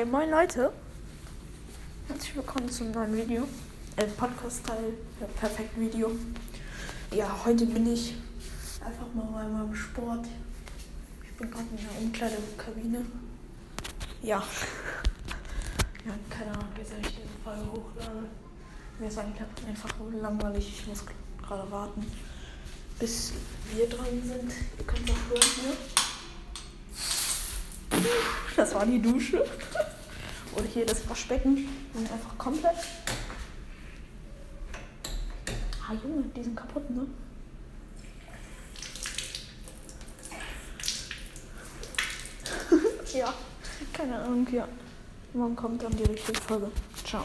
Ey, moin Leute. Herzlich willkommen zum neuen Video. Äh, Podcast-Teil. Ja, perfekt Video. Ja, heute bin ich einfach mal bei meinem Sport. Ich bin gerade in der Umkleidekabine. Ja. Ja, keine Ahnung, wie soll ich diese Folge hochladen? Mir ist eigentlich einfach langweilig. Ich muss gerade warten, bis wir dran sind. Ihr könnt es auch hören hier. Das war die Dusche. Oder hier das Waschbecken. Und einfach komplett. Ah, Junge, die sind kaputt, ne? ja, keine Ahnung, ja. Morgen kommt dann die richtige Folge. Ciao.